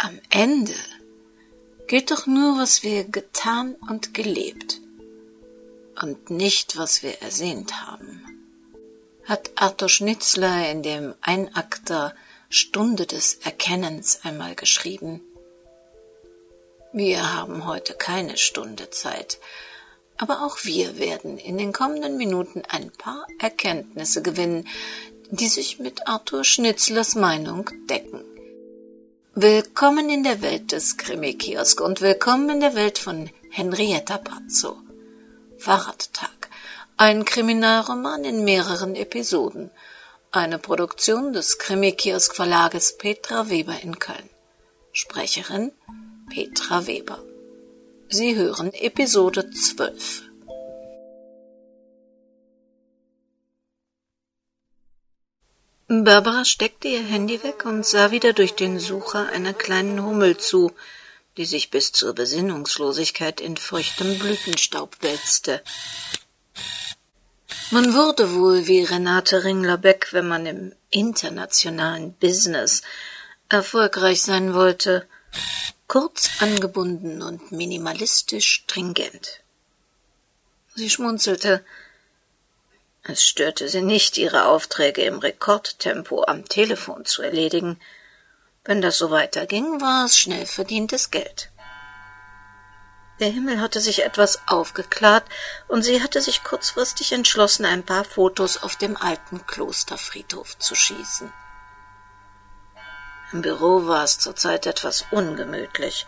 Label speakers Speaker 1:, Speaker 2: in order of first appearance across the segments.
Speaker 1: Am Ende gilt doch nur, was wir getan und gelebt und nicht, was wir ersehnt haben. Hat Arthur Schnitzler in dem Einakter Stunde des Erkennens einmal geschrieben. Wir haben heute keine Stunde Zeit, aber auch wir werden in den kommenden Minuten ein paar Erkenntnisse gewinnen, die sich mit Arthur Schnitzlers Meinung decken. Willkommen in der Welt des Krimi-Kiosk und willkommen in der Welt von Henrietta Pazzo. Fahrradtag. Ein Kriminalroman in mehreren Episoden. Eine Produktion des Krimi-Kiosk Verlages Petra Weber in Köln. Sprecherin Petra Weber. Sie hören Episode 12. Barbara steckte ihr Handy weg und sah wieder durch den Sucher einer kleinen Hummel zu, die sich bis zur Besinnungslosigkeit in feuchtem Blütenstaub wälzte. Man wurde wohl wie Renate Ringler-Beck, wenn man im internationalen Business erfolgreich sein wollte, kurz angebunden und minimalistisch stringent. Sie schmunzelte. Es störte sie nicht, ihre Aufträge im Rekordtempo am Telefon zu erledigen. Wenn das so weiterging, war es schnell verdientes Geld. Der Himmel hatte sich etwas aufgeklärt, und sie hatte sich kurzfristig entschlossen, ein paar Fotos auf dem alten Klosterfriedhof zu schießen. Im Büro war es zurzeit etwas ungemütlich.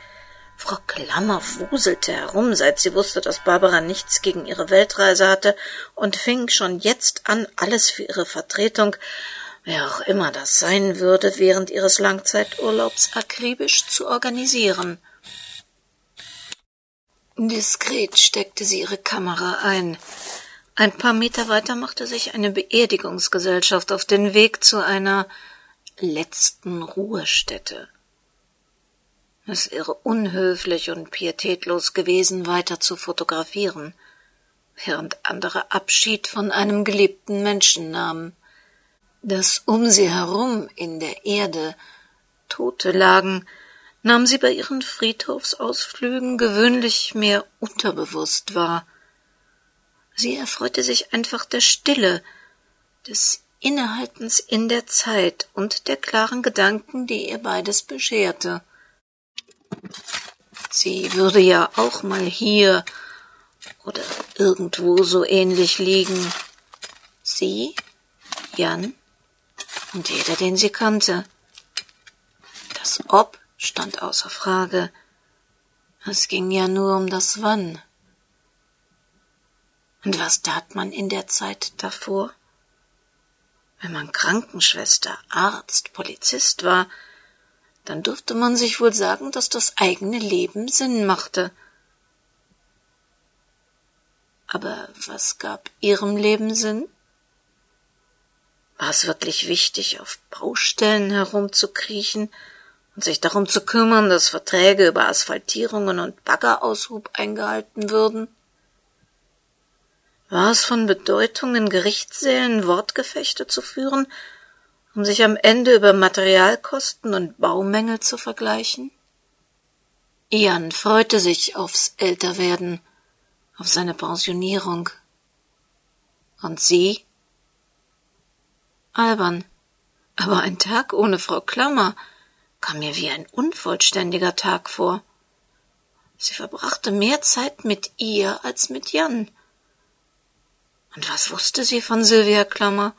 Speaker 1: Frau Klammer wuselte herum, seit sie wusste, dass Barbara nichts gegen ihre Weltreise hatte, und fing schon jetzt an, alles für ihre Vertretung, wer auch immer das sein würde, während ihres Langzeiturlaubs akribisch zu organisieren. Diskret steckte sie ihre Kamera ein. Ein paar Meter weiter machte sich eine Beerdigungsgesellschaft auf den Weg zu einer letzten Ruhestätte. Es wäre unhöflich und pietätlos gewesen, weiter zu fotografieren, während andere Abschied von einem geliebten Menschen nahmen, dass um sie herum in der Erde Tote lagen, nahm sie bei ihren Friedhofsausflügen gewöhnlich mehr unterbewusst wahr. Sie erfreute sich einfach der Stille, des Innehaltens in der Zeit und der klaren Gedanken, die ihr beides bescherte. Sie würde ja auch mal hier oder irgendwo so ähnlich liegen. Sie, Jan und jeder, den sie kannte. Das Ob stand außer Frage. Es ging ja nur um das Wann. Und was tat man in der Zeit davor? Wenn man Krankenschwester, Arzt, Polizist war, dann durfte man sich wohl sagen, dass das eigene Leben Sinn machte. Aber was gab ihrem Leben Sinn? War es wirklich wichtig, auf Baustellen herumzukriechen und sich darum zu kümmern, dass Verträge über Asphaltierungen und Baggeraushub eingehalten würden? War es von Bedeutung, in Gerichtssälen Wortgefechte zu führen, um sich am Ende über Materialkosten und Baumängel zu vergleichen? Ian freute sich aufs Älterwerden, auf seine Pensionierung. Und sie? Albern. Aber ein Tag ohne Frau Klammer kam mir wie ein unvollständiger Tag vor. Sie verbrachte mehr Zeit mit ihr als mit Jan. Und was wusste sie von Sylvia Klammer?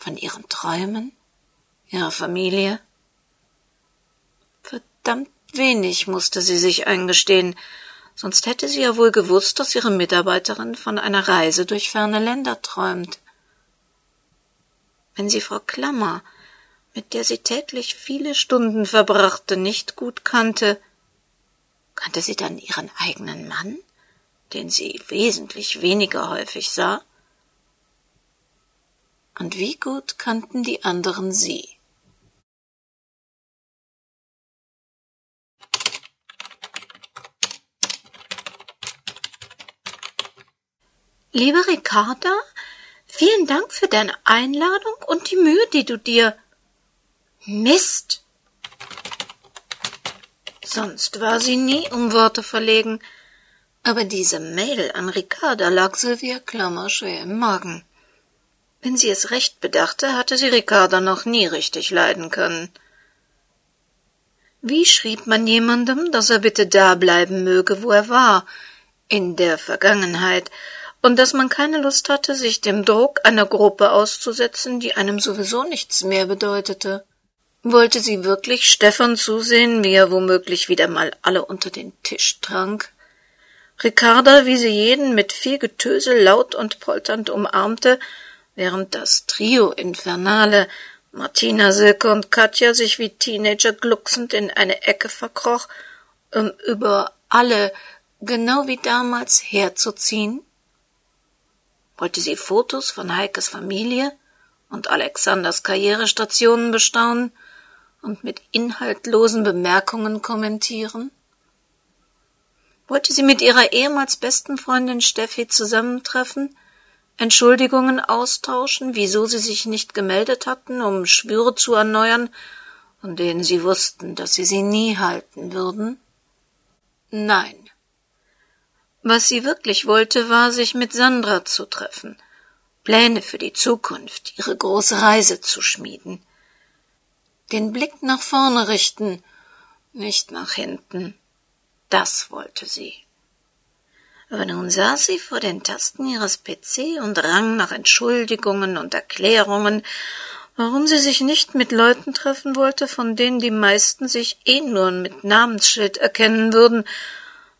Speaker 1: Von ihren Träumen? Ihrer Familie? Verdammt wenig musste sie sich eingestehen, sonst hätte sie ja wohl gewusst, dass ihre Mitarbeiterin von einer Reise durch ferne Länder träumt. Wenn sie Frau Klammer, mit der sie täglich viele Stunden verbrachte, nicht gut kannte, kannte sie dann ihren eigenen Mann? den sie wesentlich weniger häufig sah? Und wie gut kannten die anderen sie?
Speaker 2: Liebe Ricarda, vielen Dank für deine Einladung und die Mühe, die du dir Mist.
Speaker 1: Sonst war sie nie um Worte verlegen. Aber diese Mail an Ricarda lag Sylvia Klammer schwer im Magen. Wenn sie es recht bedachte, hatte sie Ricarda noch nie richtig leiden können. Wie schrieb man jemandem, dass er bitte da bleiben möge, wo er war, in der Vergangenheit, und dass man keine Lust hatte, sich dem Druck einer Gruppe auszusetzen, die einem sowieso nichts mehr bedeutete. Wollte sie wirklich Stefan zusehen, wie er womöglich wieder mal alle unter den Tisch trank? Ricarda, wie sie jeden mit viel Getösel laut und polternd umarmte, während das Trio Infernale Martina, Silke und Katja sich wie Teenager glucksend in eine Ecke verkroch, um über alle, genau wie damals, herzuziehen? Wollte sie Fotos von Heikes Familie und Alexanders Karrierestationen bestaunen und mit inhaltlosen Bemerkungen kommentieren? Wollte sie mit ihrer ehemals besten Freundin Steffi zusammentreffen, Entschuldigungen austauschen, wieso sie sich nicht gemeldet hatten, um Schwüre zu erneuern, von denen sie wussten, dass sie sie nie halten würden? Nein. Was sie wirklich wollte, war, sich mit Sandra zu treffen, Pläne für die Zukunft, ihre große Reise zu schmieden, den Blick nach vorne richten, nicht nach hinten. Das wollte sie. Aber nun saß sie vor den Tasten ihres PC und rang nach Entschuldigungen und Erklärungen, warum sie sich nicht mit Leuten treffen wollte, von denen die meisten sich eh nur mit Namensschild erkennen würden,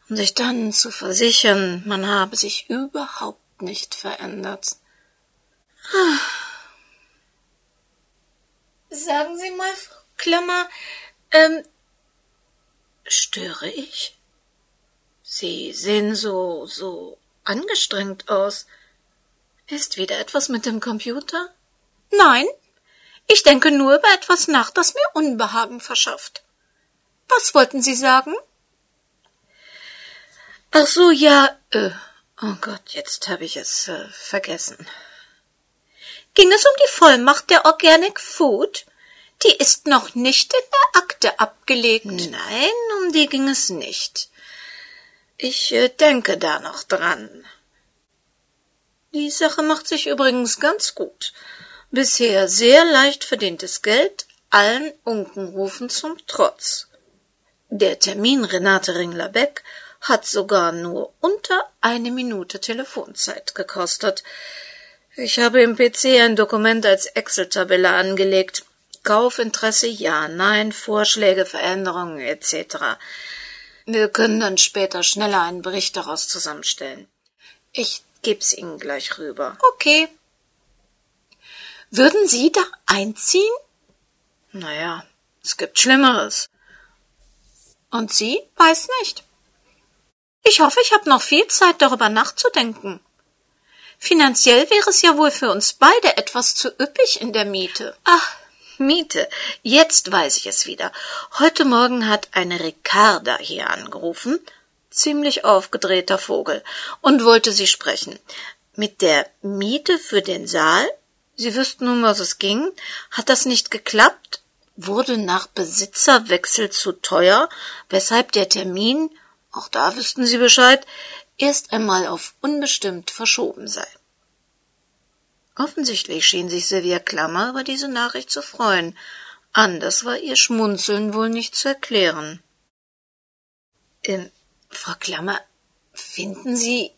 Speaker 1: um sich dann zu versichern, man habe sich überhaupt nicht verändert.
Speaker 2: Sagen Sie mal, Frau Klammer, ähm,
Speaker 1: störe ich? Sie sehen so, so angestrengt aus. Ist wieder etwas mit dem Computer?
Speaker 2: Nein, ich denke nur über etwas nach, das mir Unbehagen verschafft. Was wollten Sie sagen?
Speaker 1: Ach so, ja, äh, oh Gott, jetzt habe ich es äh, vergessen.
Speaker 2: Ging es um die Vollmacht der Organic Food? Die ist noch nicht in der Akte abgelegt.
Speaker 1: Nein, um die ging es nicht. Ich äh, denke da noch dran. Die Sache macht sich übrigens ganz gut. Bisher sehr leicht verdientes Geld, allen Unkenrufen zum Trotz. Der Termin Renate Ringler-Beck hat sogar nur unter eine Minute Telefonzeit gekostet. Ich habe im PC ein Dokument als Excel-Tabelle angelegt. Kaufinteresse, ja, nein, Vorschläge, Veränderungen etc. Wir können dann später schneller einen Bericht daraus zusammenstellen. Ich geb's Ihnen gleich rüber.
Speaker 2: Okay. Würden Sie da einziehen?
Speaker 1: Naja, es gibt Schlimmeres.
Speaker 2: Und Sie? Weiß nicht. Ich hoffe, ich habe noch viel Zeit, darüber nachzudenken. Finanziell wäre es ja wohl für uns beide etwas zu üppig in der Miete.
Speaker 1: Ach, Miete. Jetzt weiß ich es wieder. Heute Morgen hat eine Ricarda hier angerufen, ziemlich aufgedrehter Vogel, und wollte sie sprechen. Mit der Miete für den Saal? Sie wüssten nun, was es ging. Hat das nicht geklappt? Wurde nach Besitzerwechsel zu teuer, weshalb der Termin, auch da wüssten Sie Bescheid, erst einmal auf unbestimmt verschoben sei. Offensichtlich schien sich Sylvia Klammer über diese Nachricht zu freuen. Anders war ihr Schmunzeln wohl nicht zu erklären. Ähm, Frau Klammer, finden Sie,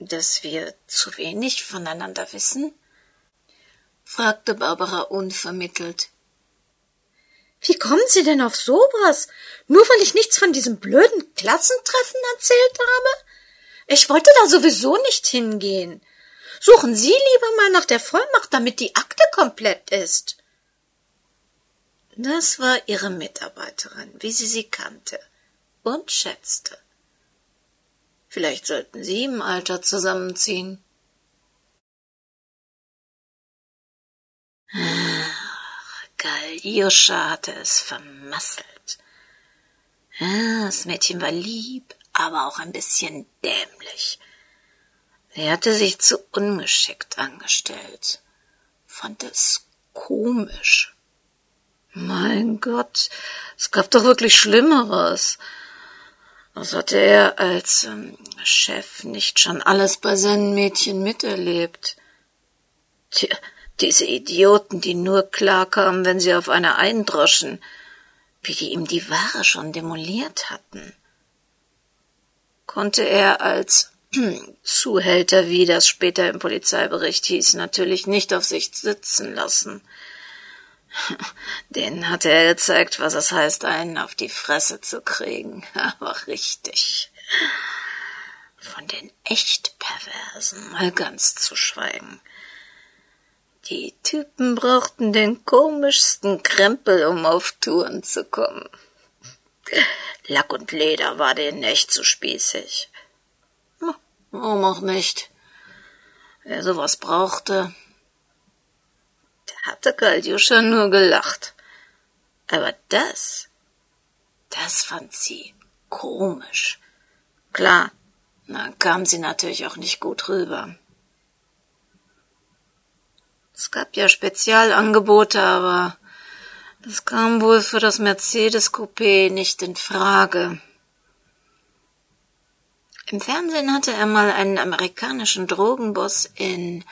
Speaker 1: dass wir zu wenig voneinander wissen? fragte Barbara unvermittelt.
Speaker 2: Wie kommen Sie denn auf sowas? Nur weil ich nichts von diesem blöden Klassentreffen erzählt habe? Ich wollte da sowieso nicht hingehen. Suchen Sie lieber mal nach der Vollmacht, damit die Akte komplett ist.
Speaker 1: Das war ihre Mitarbeiterin, wie sie sie kannte und schätzte. Vielleicht sollten sie im Alter zusammenziehen. Ach, Galjuscha hatte es vermasselt. Ja, das Mädchen war lieb, aber auch ein bisschen dämlich. Er hatte sich zu ungeschickt angestellt, fand es komisch. Mein Gott, es gab doch wirklich Schlimmeres. Was hatte er als ähm, Chef nicht schon alles bei seinen Mädchen miterlebt? Tja, diese Idioten, die nur klarkamen, wenn sie auf einer eindroschen, wie die ihm die Ware schon demoliert hatten. Konnte er als Zuhälter, wie das später im Polizeibericht hieß, natürlich nicht auf sich sitzen lassen. Den hatte er gezeigt, was es heißt, einen auf die Fresse zu kriegen. Aber richtig. Von den echt Perversen mal ganz zu schweigen. Die Typen brauchten den komischsten Krempel, um auf Touren zu kommen. Lack und Leder war denen echt zu spießig. Warum auch nicht? Wer sowas brauchte, der hatte Kaljuscha nur gelacht. Aber das, das fand sie komisch. Klar, dann kam sie natürlich auch nicht gut rüber. Es gab ja Spezialangebote, aber das kam wohl für das Mercedes Coupé nicht in Frage. Im Fernsehen hatte er mal einen amerikanischen Drogenboss in,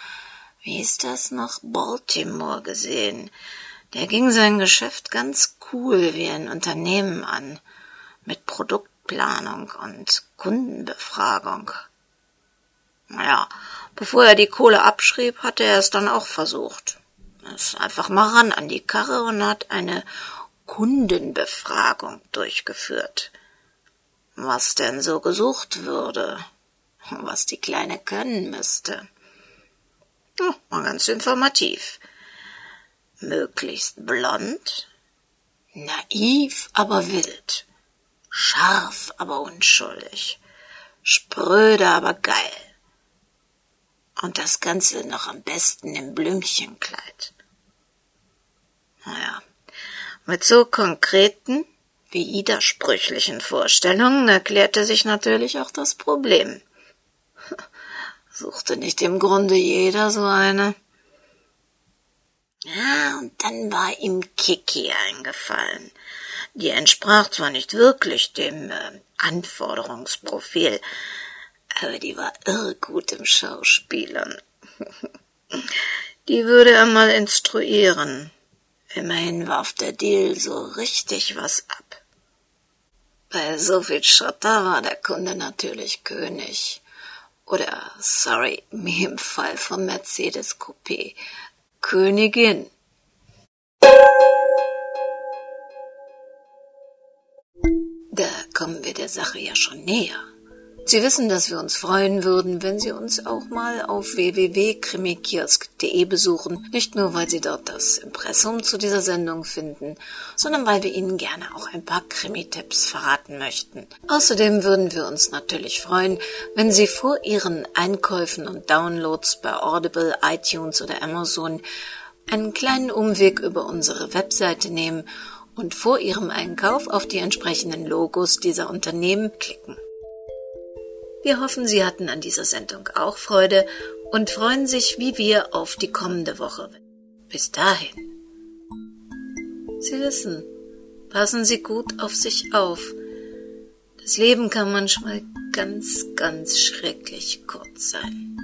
Speaker 1: wie ist das noch, Baltimore gesehen. Der ging sein Geschäft ganz cool wie ein Unternehmen an, mit Produktplanung und Kundenbefragung. Naja, bevor er die Kohle abschrieb, hatte er es dann auch versucht. Er ist einfach mal ran an die Karre und hat eine Kundenbefragung durchgeführt was denn so gesucht würde, was die Kleine können müsste. Oh, mal ganz informativ. Möglichst blond, naiv, aber wild, scharf, aber unschuldig, spröde, aber geil. Und das Ganze noch am besten im Blümchenkleid. Naja, mit so konkreten, widersprüchlichen Vorstellungen erklärte sich natürlich auch das Problem. Suchte nicht im Grunde jeder so eine? Ja, und dann war ihm Kiki eingefallen. Die entsprach zwar nicht wirklich dem äh, Anforderungsprofil, aber die war irre gut im Schauspielern. die würde er mal instruieren. Immerhin warf der Deal so richtig was ab. Bei so viel Schotter war der Kunde natürlich König. Oder, sorry, wie im Fall vom Mercedes Coupé, Königin. Da kommen wir der Sache ja schon näher. Sie wissen, dass wir uns freuen würden, wenn Sie uns auch mal auf www.krimikiosk.de besuchen, nicht nur weil Sie dort das Impressum zu dieser Sendung finden, sondern weil wir Ihnen gerne auch ein paar Krimi-Tipps verraten möchten. Außerdem würden wir uns natürlich freuen, wenn Sie vor Ihren Einkäufen und Downloads bei Audible, iTunes oder Amazon einen kleinen Umweg über unsere Webseite nehmen und vor Ihrem Einkauf auf die entsprechenden Logos dieser Unternehmen klicken. Wir hoffen, Sie hatten an dieser Sendung auch Freude und freuen sich wie wir auf die kommende Woche. Bis dahin. Sie wissen, passen Sie gut auf sich auf. Das Leben kann manchmal ganz, ganz schrecklich kurz sein.